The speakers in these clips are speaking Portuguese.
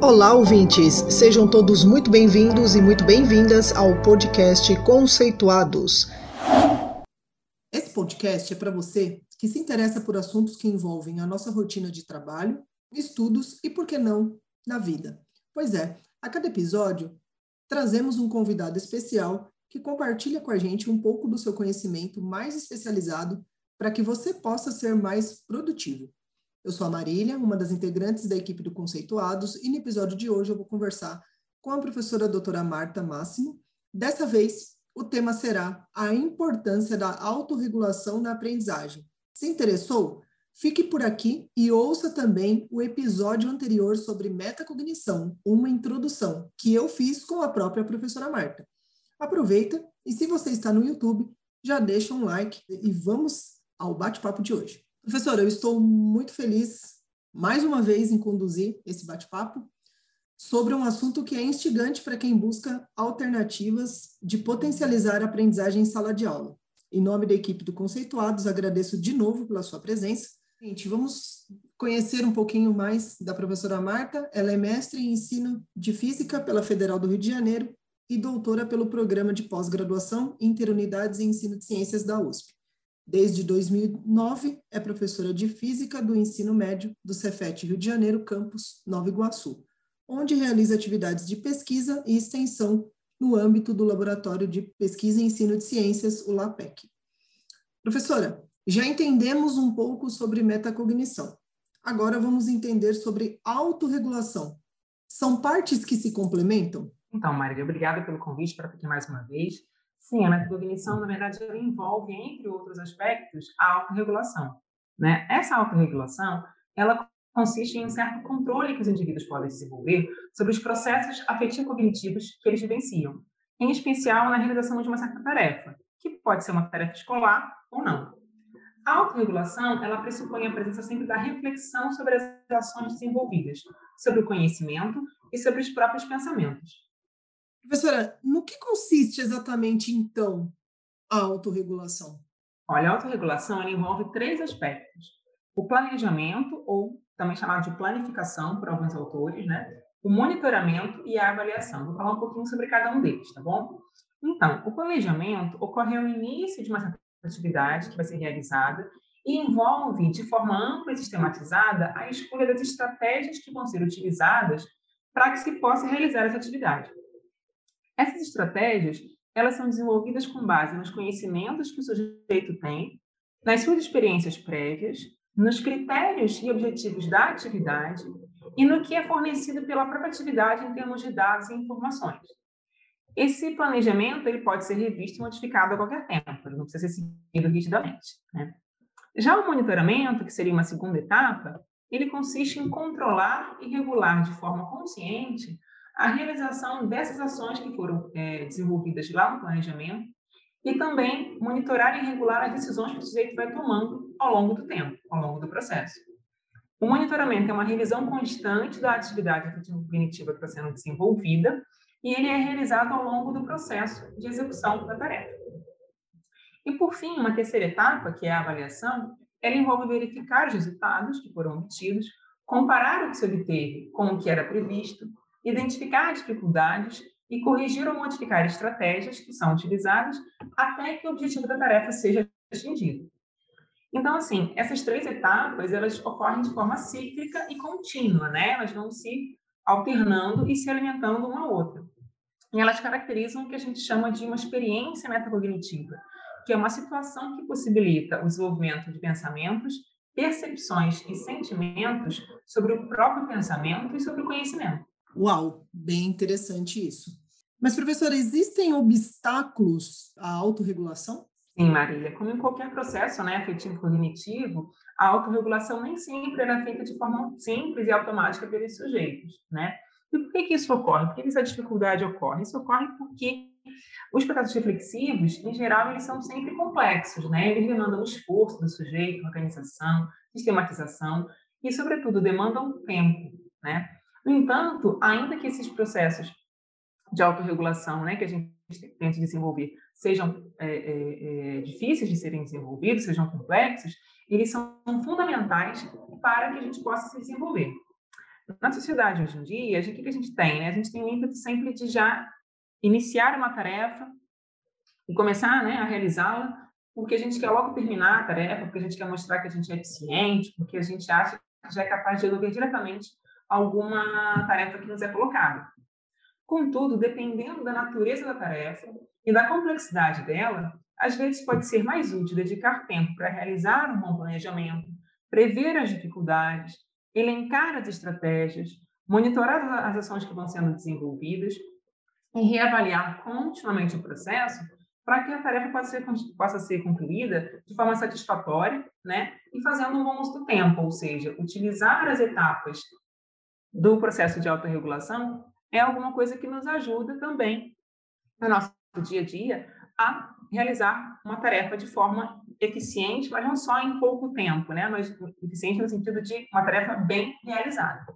Olá, ouvintes! Sejam todos muito bem-vindos e muito bem-vindas ao podcast Conceituados. Esse podcast é para você que se interessa por assuntos que envolvem a nossa rotina de trabalho, estudos e, por que não, na vida. Pois é, a cada episódio trazemos um convidado especial que compartilha com a gente um pouco do seu conhecimento mais especializado para que você possa ser mais produtivo. Eu sou a Marília, uma das integrantes da equipe do Conceituados, e no episódio de hoje eu vou conversar com a professora doutora Marta Máximo. Dessa vez, o tema será a importância da autorregulação na aprendizagem. Se interessou? Fique por aqui e ouça também o episódio anterior sobre metacognição, uma introdução, que eu fiz com a própria professora Marta. Aproveita e se você está no YouTube, já deixa um like e vamos ao bate-papo de hoje. Professora, eu estou muito feliz, mais uma vez, em conduzir esse bate-papo sobre um assunto que é instigante para quem busca alternativas de potencializar a aprendizagem em sala de aula. Em nome da equipe do Conceituados, agradeço de novo pela sua presença. Gente, vamos conhecer um pouquinho mais da professora Marta. Ela é mestre em ensino de física pela Federal do Rio de Janeiro e doutora pelo programa de pós-graduação Interunidades em Ensino de Ciências da USP. Desde 2009, é professora de Física do Ensino Médio do Cefet Rio de Janeiro, campus Nova Iguaçu, onde realiza atividades de pesquisa e extensão no âmbito do Laboratório de Pesquisa e Ensino de Ciências, o LAPEC. Professora, já entendemos um pouco sobre metacognição. Agora vamos entender sobre autorregulação. São partes que se complementam? Então, Maria, obrigada pelo convite para aqui mais uma vez. Sim, a metacognição, na verdade, ela envolve, entre outros aspectos, a autorregulação. Né? Essa autorregulação, ela consiste em um certo controle que os indivíduos podem desenvolver sobre os processos afetivo-cognitivos que eles vivenciam, em especial na realização de uma certa tarefa, que pode ser uma tarefa escolar ou não. A autorregulação, ela pressupõe a presença sempre da reflexão sobre as ações desenvolvidas, sobre o conhecimento e sobre os próprios pensamentos. Professora, no que consiste exatamente, então, a autorregulação? Olha, a autorregulação envolve três aspectos. O planejamento, ou também chamado de planificação por alguns autores, né? o monitoramento e a avaliação. Vou falar um pouquinho sobre cada um deles, tá bom? Então, o planejamento ocorre ao início de uma certa atividade que vai ser realizada e envolve, de forma ampla e sistematizada, a escolha das estratégias que vão ser utilizadas para que se possa realizar essa atividade. Essas estratégias, elas são desenvolvidas com base nos conhecimentos que o sujeito tem, nas suas experiências prévias, nos critérios e objetivos da atividade e no que é fornecido pela própria atividade em termos de dados e informações. Esse planejamento ele pode ser revisto e modificado a qualquer tempo, não precisa ser seguido rigidamente. Né? Já o monitoramento, que seria uma segunda etapa, ele consiste em controlar e regular de forma consciente a realização dessas ações que foram é, desenvolvidas lá no planejamento e também monitorar e regular as decisões que o sujeito vai tomando ao longo do tempo, ao longo do processo. O monitoramento é uma revisão constante da atividade cognitiva que está sendo desenvolvida e ele é realizado ao longo do processo de execução da tarefa. E, por fim, uma terceira etapa, que é a avaliação, ela envolve verificar os resultados que foram obtidos, comparar o que se obteve com o que era previsto, identificar dificuldades e corrigir ou modificar estratégias que são utilizadas até que o objetivo da tarefa seja atingido. Então, assim, essas três etapas, elas ocorrem de forma cíclica e contínua, né? Elas vão se alternando e se alimentando uma a outra. E elas caracterizam o que a gente chama de uma experiência metacognitiva, que é uma situação que possibilita o desenvolvimento de pensamentos, percepções e sentimentos sobre o próprio pensamento e sobre o conhecimento. Uau, bem interessante isso. Mas, professora, existem obstáculos à autorregulação? Sim, Marília. Como em qualquer processo né, afetivo cognitivo, a autorregulação nem sempre é feita de forma simples e automática pelos sujeitos. Né? E por que, que isso ocorre? Por que, que essa dificuldade ocorre? Isso ocorre porque os processos reflexivos, em geral, eles são sempre complexos, né? Eles demandam esforço do sujeito, organização, sistematização e, sobretudo, demandam tempo, né? No entanto, ainda que esses processos de autorregulação né, que a gente tenta desenvolver sejam é, é, é, difíceis de serem desenvolvidos, sejam complexos, eles são fundamentais para que a gente possa se desenvolver. Na sociedade hoje em dia, o que a gente tem? Né? A gente tem o ímpeto sempre de já iniciar uma tarefa e começar né, a realizá-la, porque a gente quer logo terminar a tarefa, porque a gente quer mostrar que a gente é eficiente, porque a gente acha que já é capaz de resolver diretamente alguma tarefa que nos é colocada. Contudo, dependendo da natureza da tarefa e da complexidade dela, às vezes pode ser mais útil dedicar tempo para realizar um bom planejamento, prever as dificuldades, elencar as estratégias, monitorar as ações que vão sendo desenvolvidas e reavaliar continuamente o processo para que a tarefa possa ser, possa ser concluída de forma satisfatória né, e fazendo um bom uso do tempo, ou seja, utilizar as etapas do processo de autorregulação é alguma coisa que nos ajuda também no nosso dia a dia a realizar uma tarefa de forma eficiente, mas não só em pouco tempo, né? Mas eficiente no sentido de uma tarefa bem realizada.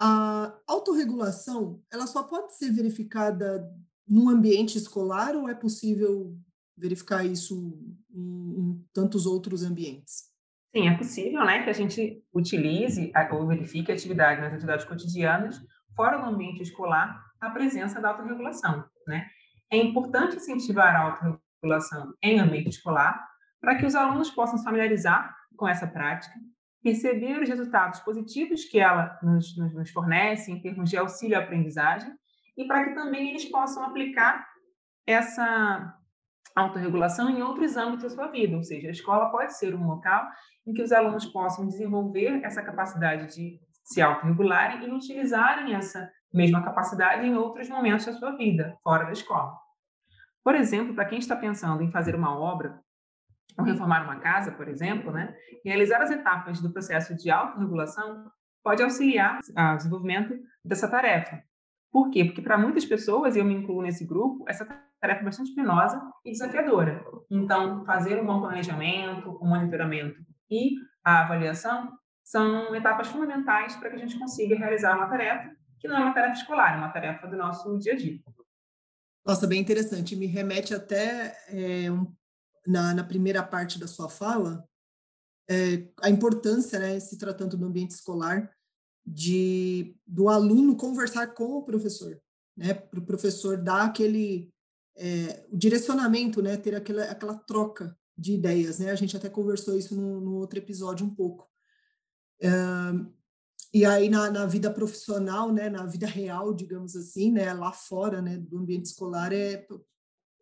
A autorregulação, ela só pode ser verificada num ambiente escolar ou é possível verificar isso em, em tantos outros ambientes? Sim, é possível, né, que a gente utilize ou verifique atividade nas atividades cotidianas fora do ambiente escolar a presença da autorregulação, né? É importante incentivar a autorregulação em ambiente escolar para que os alunos possam se familiarizar com essa prática, perceber os resultados positivos que ela nos, nos, nos fornece em termos de auxílio à aprendizagem e para que também eles possam aplicar essa autorregulação em outros âmbitos da sua vida, ou seja, a escola pode ser um local em que os alunos possam desenvolver essa capacidade de se autorregularem e utilizarem essa mesma capacidade em outros momentos da sua vida, fora da escola. Por exemplo, para quem está pensando em fazer uma obra ou reformar uma casa, por exemplo, né, realizar as etapas do processo de autorregulação pode auxiliar ao desenvolvimento dessa tarefa. Por quê? Porque para muitas pessoas, e eu me incluo nesse grupo, essa tarefa é bastante penosa e desafiadora. Então, fazer um bom planejamento, um monitoramento e a avaliação são etapas fundamentais para que a gente consiga realizar uma tarefa que não é uma tarefa escolar, é uma tarefa do nosso dia a dia. Nossa, bem interessante. Me remete até é, um, na, na, primeira parte da sua fala é, a importância, né, se tratando do ambiente escolar, de do aluno conversar com o professor, né, para o professor dar aquele é, o direcionamento, né, ter aquela, aquela troca de ideias, né? A gente até conversou isso no, no outro episódio um pouco. E aí na, na, vida profissional, né, na vida real, digamos assim, né, lá fora, né, do ambiente escolar é,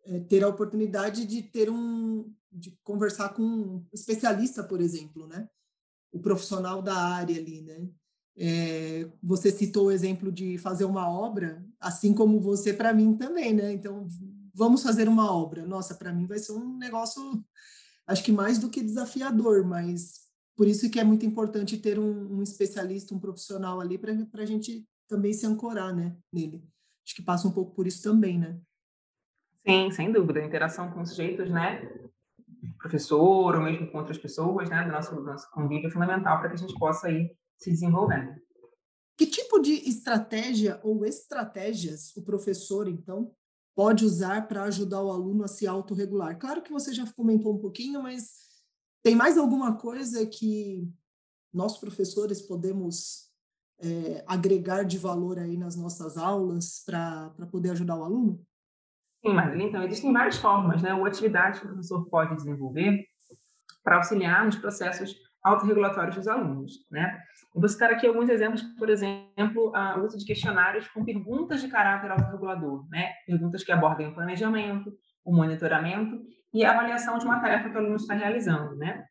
é ter a oportunidade de ter um, de conversar com um especialista, por exemplo, né, o profissional da área ali, né. É, você citou o exemplo de fazer uma obra, assim como você para mim também, né? Então vamos fazer uma obra. Nossa, para mim vai ser um negócio, acho que mais do que desafiador, mas por isso que é muito importante ter um, um especialista, um profissional ali para a gente também se ancorar, né, nele. Acho que passa um pouco por isso também, né? Sim, sem dúvida. A interação com os sujeitos, né, professor ou mesmo com outras pessoas, né, do nosso, do nosso convívio é fundamental para que a gente possa ir se desenvolvendo. Que tipo de estratégia ou estratégias o professor, então, pode usar para ajudar o aluno a se autorregular? Claro que você já comentou um pouquinho, mas tem mais alguma coisa que nós, professores, podemos é, agregar de valor aí nas nossas aulas para poder ajudar o aluno? Sim, Madeline, então existem várias formas, né, ou atividades que o professor pode desenvolver para auxiliar nos processos autorregulatórios dos alunos, né? Vou citar aqui alguns exemplos, por exemplo, o uso de questionários com perguntas de caráter autorregulador, né? Perguntas que abordem o planejamento, o monitoramento e a avaliação de uma tarefa que o aluno está realizando, né?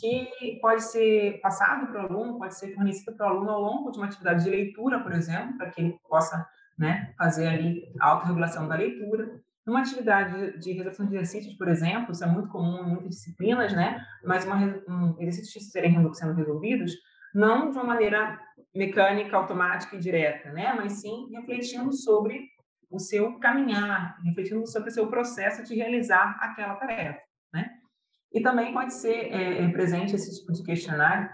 Que pode ser passado para o aluno, pode ser fornecido para o aluno ao longo de uma atividade de leitura, por exemplo, para que ele possa né, fazer ali a autorregulação da leitura. Numa atividade de realização de exercícios, por exemplo, isso é muito comum em muitas disciplinas, né? Mas uma, um, exercícios serem sendo resolvidos não de uma maneira mecânica, automática e direta, né? mas sim refletindo sobre o seu caminhar, refletindo sobre o seu processo de realizar aquela tarefa. Né? E também pode ser é, é presente esse tipo de questionário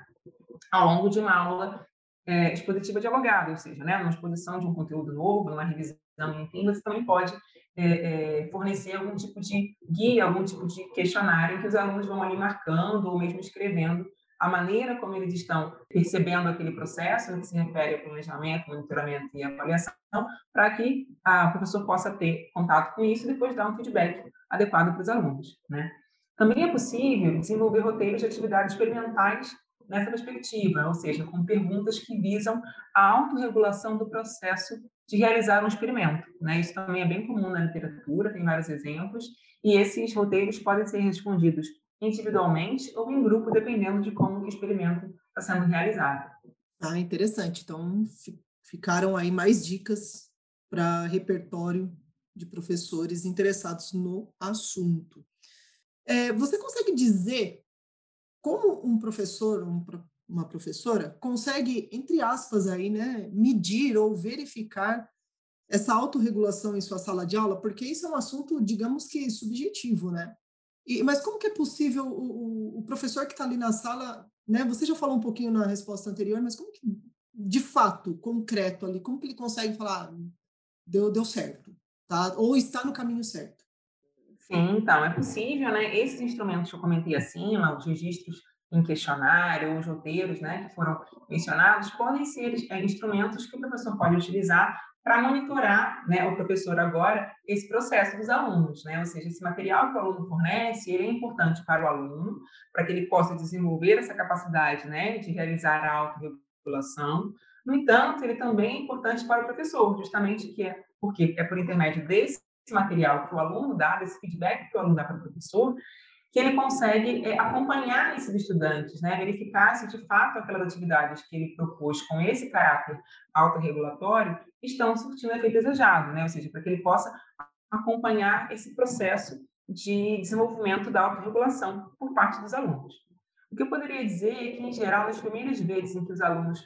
ao longo de uma aula é, expositiva dialogada, ou seja, né, numa exposição de um conteúdo novo, numa revisão, enfim, você também pode é, é, fornecer algum tipo de guia, algum tipo de questionário que os alunos vão ali marcando ou mesmo escrevendo a maneira como eles estão percebendo aquele processo, que se refere ao planejamento, monitoramento e avaliação, para que a, professor possa ter contato com isso e depois dar um feedback adequado para os alunos. Né? Também é possível desenvolver roteiros de atividades experimentais nessa perspectiva, ou seja, com perguntas que visam a autorregulação do processo de realizar um experimento. Né? Isso também é bem comum na literatura, tem vários exemplos, e esses roteiros podem ser respondidos individualmente ou em grupo, dependendo de como o experimento está sendo realizado. Ah, interessante. Então, ficaram aí mais dicas para repertório de professores interessados no assunto. É, você consegue dizer como um professor, um, uma professora, consegue, entre aspas, aí, né, medir ou verificar essa autorregulação em sua sala de aula? Porque isso é um assunto, digamos que subjetivo, né? E, mas como que é possível o, o professor que está ali na sala, né? Você já falou um pouquinho na resposta anterior, mas como que, de fato, concreto ali, como que ele consegue falar, ah, deu, deu certo, tá? Ou está no caminho certo? Sim, então, é possível, né? Esses instrumentos que eu comentei acima, os registros em questionário, os roteiros, né, que foram mencionados, podem ser é, instrumentos que o professor pode utilizar para monitorar, né, o professor agora, esse processo dos alunos, né? Ou seja, esse material que o aluno fornece, ele é importante para o aluno, para que ele possa desenvolver essa capacidade, né, de realizar a autorregulação. No entanto, ele também é importante para o professor, justamente que é porque é por intermédio desse material que o aluno dá, desse feedback que o aluno dá para o professor, que ele consegue é, acompanhar esses estudantes, né, verificar se de fato aquelas atividades que ele propôs com esse caráter autorregulatório estão surtindo efeito desejado, né, ou seja, para que ele possa acompanhar esse processo de desenvolvimento da autorregulação por parte dos alunos. O que eu poderia dizer é que, em geral, nas primeiras vezes em que os alunos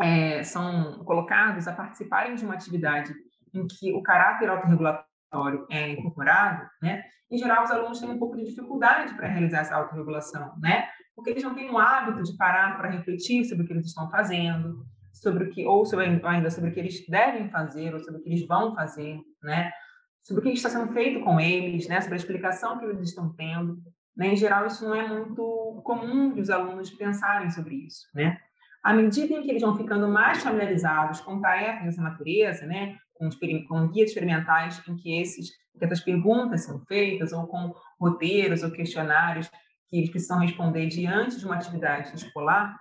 é, são colocados a participarem de uma atividade em que o caráter autorregulatório é incorporado, né, em geral, os alunos têm um pouco de dificuldade para realizar essa autorregulação, né? Porque eles não têm o hábito de parar para refletir sobre o que eles estão fazendo, sobre o que, ou sobre, ainda sobre o que eles devem fazer, ou sobre o que eles vão fazer, né? Sobre o que está sendo feito com eles, né? Sobre a explicação que eles estão tendo. Né? Em geral, isso não é muito comum de os alunos pensarem sobre isso, né? À medida em que eles vão ficando mais familiarizados com tarefas dessa natureza, né? Com, com guias experimentais em que esses que essas perguntas são feitas, ou com roteiros ou questionários que eles precisam responder diante de uma atividade escolar,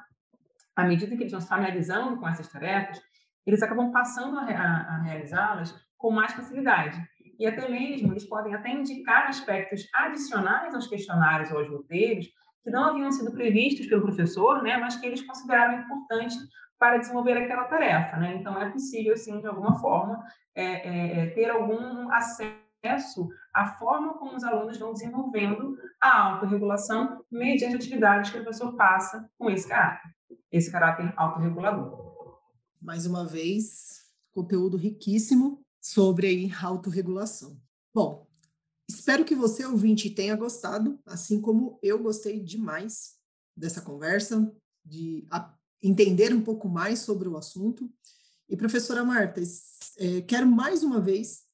à medida que eles vão se familiarizando com essas tarefas, eles acabam passando a, a, a realizá-las com mais facilidade. E até mesmo eles podem até indicar aspectos adicionais aos questionários ou aos roteiros que não haviam sido previstos pelo professor, né, mas que eles consideraram importante para desenvolver aquela tarefa. Né? Então, é possível, sim, de alguma forma, é, é, é ter algum acesso à forma como os alunos vão desenvolvendo a autorregulação mediante atividades que o professor passa com esse caráter, esse caráter autorregulador. Mais uma vez, conteúdo riquíssimo sobre a autorregulação. Bom, espero que você, ouvinte, tenha gostado, assim como eu gostei demais dessa conversa, de entender um pouco mais sobre o assunto. E, professora Marta, é, quero mais uma vez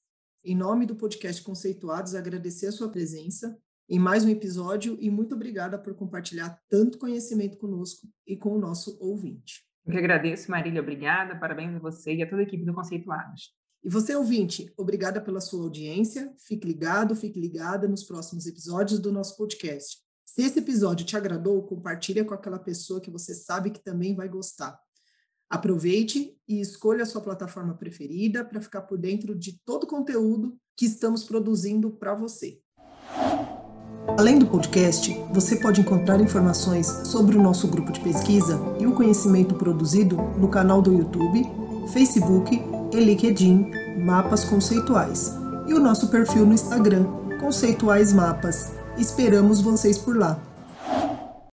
em nome do podcast Conceituados, agradecer a sua presença em mais um episódio e muito obrigada por compartilhar tanto conhecimento conosco e com o nosso ouvinte. Eu que agradeço, Marília, obrigada, parabéns a você e a toda a equipe do Conceituados. E você, ouvinte, obrigada pela sua audiência. Fique ligado, fique ligada nos próximos episódios do nosso podcast. Se esse episódio te agradou, compartilha com aquela pessoa que você sabe que também vai gostar. Aproveite e escolha a sua plataforma preferida para ficar por dentro de todo o conteúdo que estamos produzindo para você. Além do podcast, você pode encontrar informações sobre o nosso grupo de pesquisa e o conhecimento produzido no canal do YouTube, Facebook e LinkedIn Mapas Conceituais e o nosso perfil no Instagram Conceituais Mapas. Esperamos vocês por lá.